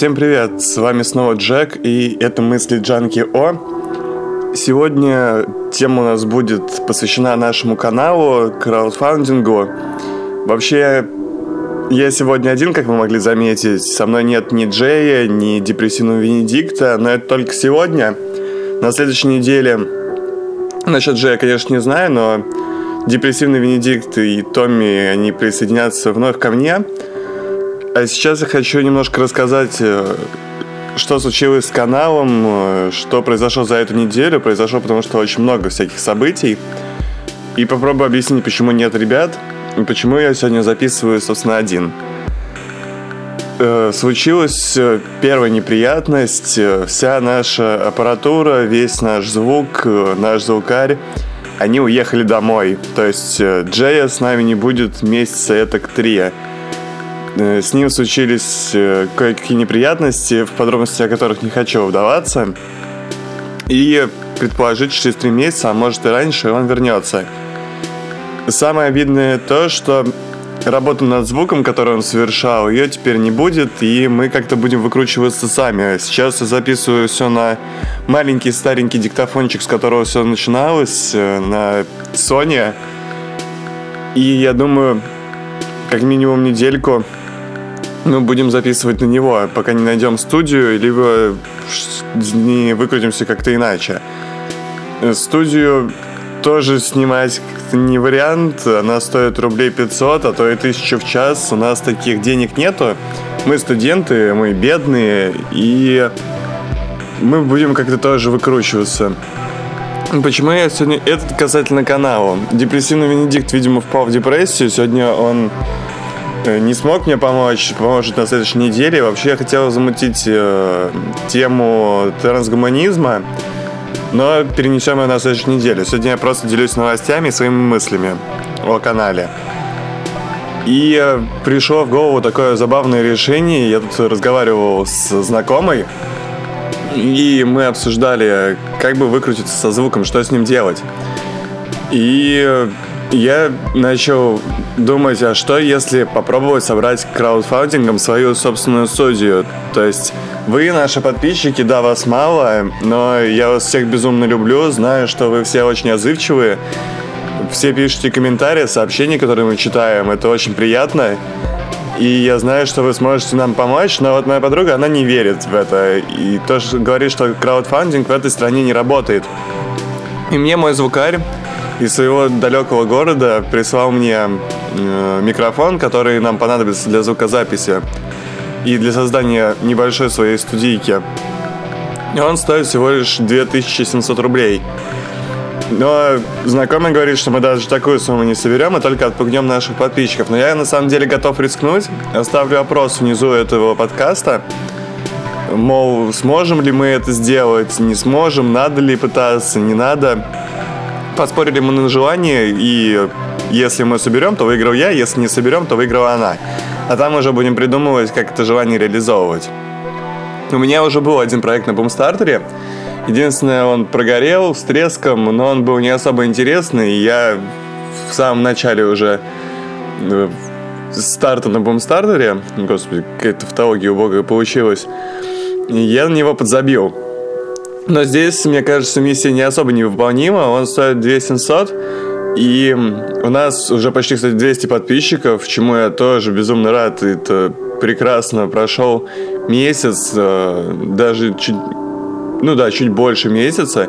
Всем привет, с вами снова Джек, и это мысли Джанки О. Сегодня тема у нас будет посвящена нашему каналу, краудфандингу. Вообще, я сегодня один, как вы могли заметить. Со мной нет ни Джея, ни депрессивного Венедикта, но это только сегодня. На следующей неделе... Насчет Джея, конечно, не знаю, но депрессивный Венедикт и Томми, они присоединятся вновь ко мне – а сейчас я хочу немножко рассказать, э, что случилось с каналом, э, что произошло за эту неделю. Произошло потому, что очень много всяких событий. И попробую объяснить, почему нет ребят, и почему я сегодня записываю, собственно, один. Э, случилась первая неприятность. Вся наша аппаратура, весь наш звук, наш звукарь, они уехали домой. То есть Джея с нами не будет месяца это к три. Э, с ним случились э, кое-какие неприятности, в подробности о которых не хочу вдаваться. И предположить, через три месяца, а может и раньше, он вернется. Самое обидное то, что работу над звуком, который он совершал, ее теперь не будет, и мы как-то будем выкручиваться сами. Сейчас я записываю все на маленький старенький диктофончик, с которого все начиналось, э, на Sony. И я думаю, как минимум недельку мы будем записывать на него, пока не найдем студию, либо не выкрутимся как-то иначе. Студию тоже снимать не вариант, она стоит рублей 500, а то и 1000 в час. У нас таких денег нету. Мы студенты, мы бедные, и мы будем как-то тоже выкручиваться. Почему я сегодня... Это касательно канала. Депрессивный Венедикт, видимо, впал в депрессию. Сегодня он не смог мне помочь, поможет на следующей неделе. Вообще я хотел замутить э, тему трансгуманизма, но перенесем ее на следующую неделю. Сегодня я просто делюсь новостями и своими мыслями о канале. И э, пришло в голову такое забавное решение. Я тут разговаривал с знакомой, и мы обсуждали, как бы выкрутиться со звуком, что с ним делать. И э, я начал думать, а что если попробовать собрать краудфандингом свою собственную студию? То есть вы, наши подписчики, да, вас мало, но я вас всех безумно люблю, знаю, что вы все очень отзывчивые, все пишите комментарии, сообщения, которые мы читаем, это очень приятно. И я знаю, что вы сможете нам помочь, но вот моя подруга, она не верит в это. И тоже говорит, что краудфандинг в этой стране не работает. И мне мой звукарь из своего далекого города прислал мне э, микрофон, который нам понадобится для звукозаписи и для создания небольшой своей студийки. И он стоит всего лишь 2700 рублей. Но знакомый говорит, что мы даже такую сумму не соберем, а только отпугнем наших подписчиков. Но я на самом деле готов рискнуть. Оставлю опрос внизу этого подкаста. Мол, сможем ли мы это сделать, не сможем, надо ли пытаться, не надо поспорили мы на желание, и если мы соберем, то выиграл я, если не соберем, то выиграла она. А там уже будем придумывать, как это желание реализовывать. У меня уже был один проект на бумстартере. Единственное, он прогорел с треском, но он был не особо интересный. И я в самом начале уже э, старта на бумстартере, господи, какая-то тавтология убогая получилась, я на него подзабил. Но здесь, мне кажется, миссия не особо невыполнима. Он стоит 2700. И у нас уже почти, кстати, 200 подписчиков, чему я тоже безумно рад. Это прекрасно. Прошел месяц, э, даже чуть, ну да, чуть больше месяца.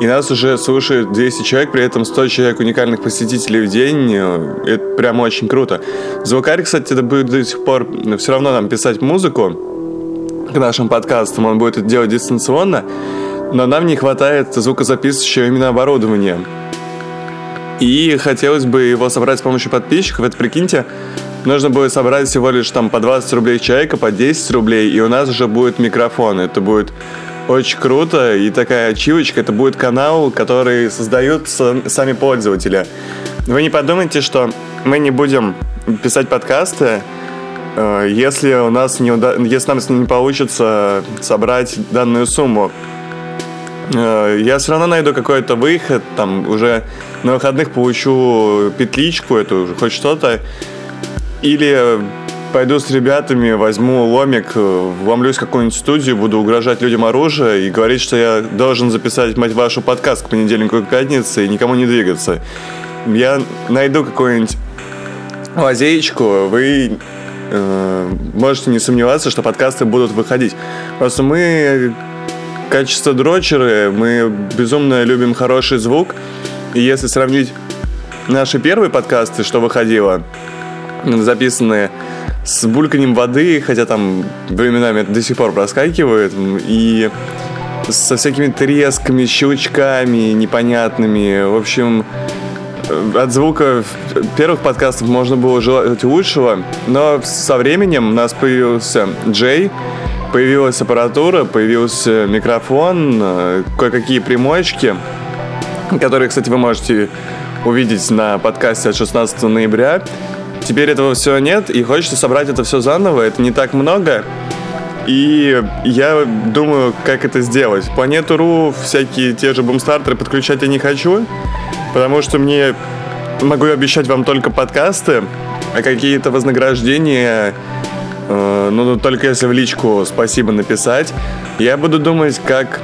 И нас уже слушает 200 человек, при этом 100 человек уникальных посетителей в день. Это прям очень круто. Звукарь, кстати, это будет до сих пор все равно нам писать музыку к нашим подкастам. Он будет это делать дистанционно но нам не хватает звукозаписывающего именно оборудования. И хотелось бы его собрать с помощью подписчиков. Это, прикиньте, нужно будет собрать всего лишь там по 20 рублей человека, по 10 рублей, и у нас уже будет микрофон. Это будет очень круто, и такая ачивочка, это будет канал, который создают сами пользователи. Вы не подумайте, что мы не будем писать подкасты, э, если у нас не уда... если нам не получится собрать данную сумму. Э, я все равно найду какой-то выход, там уже на выходных получу петличку эту, хоть что-то, или пойду с ребятами, возьму ломик, э, вломлюсь в какую-нибудь студию, буду угрожать людям оружие и говорить, что я должен записать, мать вашу, подкаст к понедельнику и пятнице и никому не двигаться. Я найду какую-нибудь лазеечку, вы э, можете не сомневаться, что подкасты будут выходить. Просто мы качество дрочеры, мы безумно любим хороший звук. И если сравнить наши первые подкасты, что выходило, записанные с бульканием воды, хотя там временами это до сих пор проскакивает, и со всякими тресками, щелчками непонятными. В общем, от звука первых подкастов можно было желать лучшего, но со временем у нас появился Джей, появилась аппаратура, появился микрофон, э, кое-какие примочки, которые, кстати, вы можете увидеть на подкасте от 16 ноября. Теперь этого всего нет, и хочется собрать это все заново. Это не так много. И я думаю, как это сделать. Планету.ру, всякие те же бумстартеры подключать я не хочу, потому что мне могу обещать вам только подкасты, а какие-то вознаграждения, ну, только если в личку спасибо написать. Я буду думать, как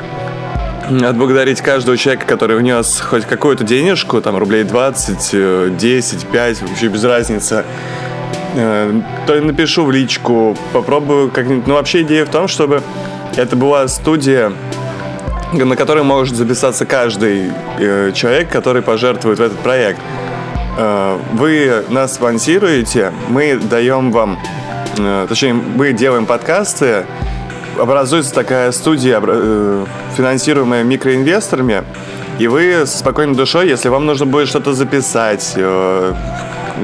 отблагодарить каждого человека, который внес хоть какую-то денежку, там рублей 20, 10, 5, вообще без разницы. Э, то напишу в личку, попробую как-нибудь. Ну, вообще идея в том, чтобы это была студия, на которой может записаться каждый э, человек, который пожертвует в этот проект. Э, вы нас спонсируете, мы даем вам, точнее, мы делаем подкасты, образуется такая студия, э, финансируемая микроинвесторами, и вы с спокойной душой, если вам нужно будет что-то записать, э,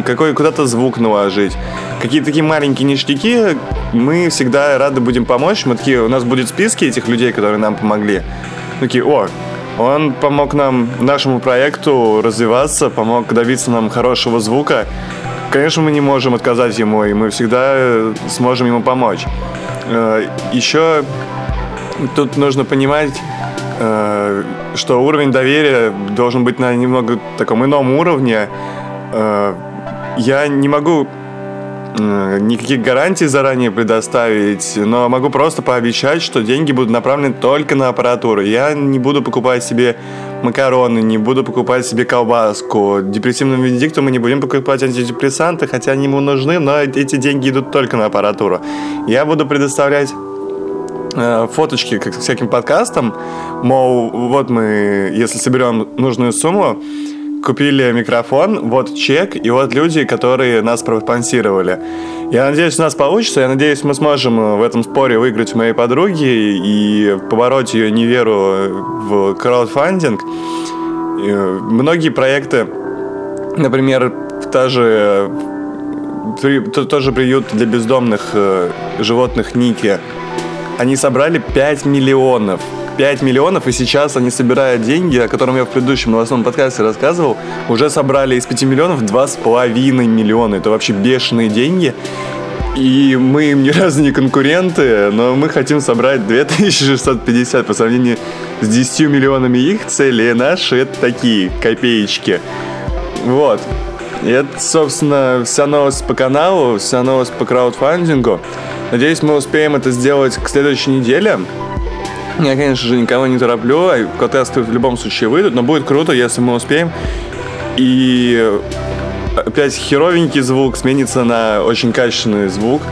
какой куда-то звук наложить, какие-то такие маленькие ништяки, мы всегда рады будем помочь. Мы такие, у нас будет списки этих людей, которые нам помогли. Такие, о, он помог нам, нашему проекту развиваться, помог добиться нам хорошего звука. Конечно, мы не можем отказать ему, и мы всегда сможем ему помочь. Э, Еще тут нужно понимать, э, что уровень доверия должен быть на немного таком ином уровне. Э, я не могу никаких гарантий заранее предоставить, но могу просто пообещать, что деньги будут направлены только на аппаратуру. Я не буду покупать себе макароны, не буду покупать себе колбаску. Депрессивному венедикту мы не будем покупать антидепрессанты, хотя они ему нужны, но эти деньги идут только на аппаратуру. Я буду предоставлять э, фоточки к всяким подкастам, мол, вот мы, если соберем нужную сумму, купили микрофон, вот чек, и вот люди, которые нас проспонсировали. Я надеюсь, у нас получится. Я надеюсь, мы сможем в этом споре выиграть у моей подруги и побороть ее неверу в краудфандинг. Э, многие проекты, например, та же тот же приют для бездомных э, животных Ники, они собрали 5 миллионов 5 миллионов, и сейчас они собирают деньги, о котором я в предыдущем новостном подкасте рассказывал, уже собрали из 5 миллионов 2,5 миллиона. Это вообще бешеные деньги. И мы им ни разу не конкуренты, но мы хотим собрать 2650 по сравнению с 10 миллионами их цели. Наши это такие копеечки. Вот. И это, собственно, вся новость по каналу, вся новость по краудфандингу. Надеюсь, мы успеем это сделать к следующей неделе. Я, конечно же, никого не тороплю, а подкасты в любом случае выйдут, но будет круто, если мы успеем. И опять херовенький звук сменится на очень качественный звук.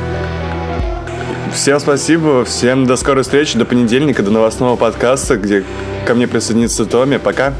Всем спасибо, всем до скорой встречи, до понедельника, до новостного подкаста, где ко мне присоединится Томми. Пока.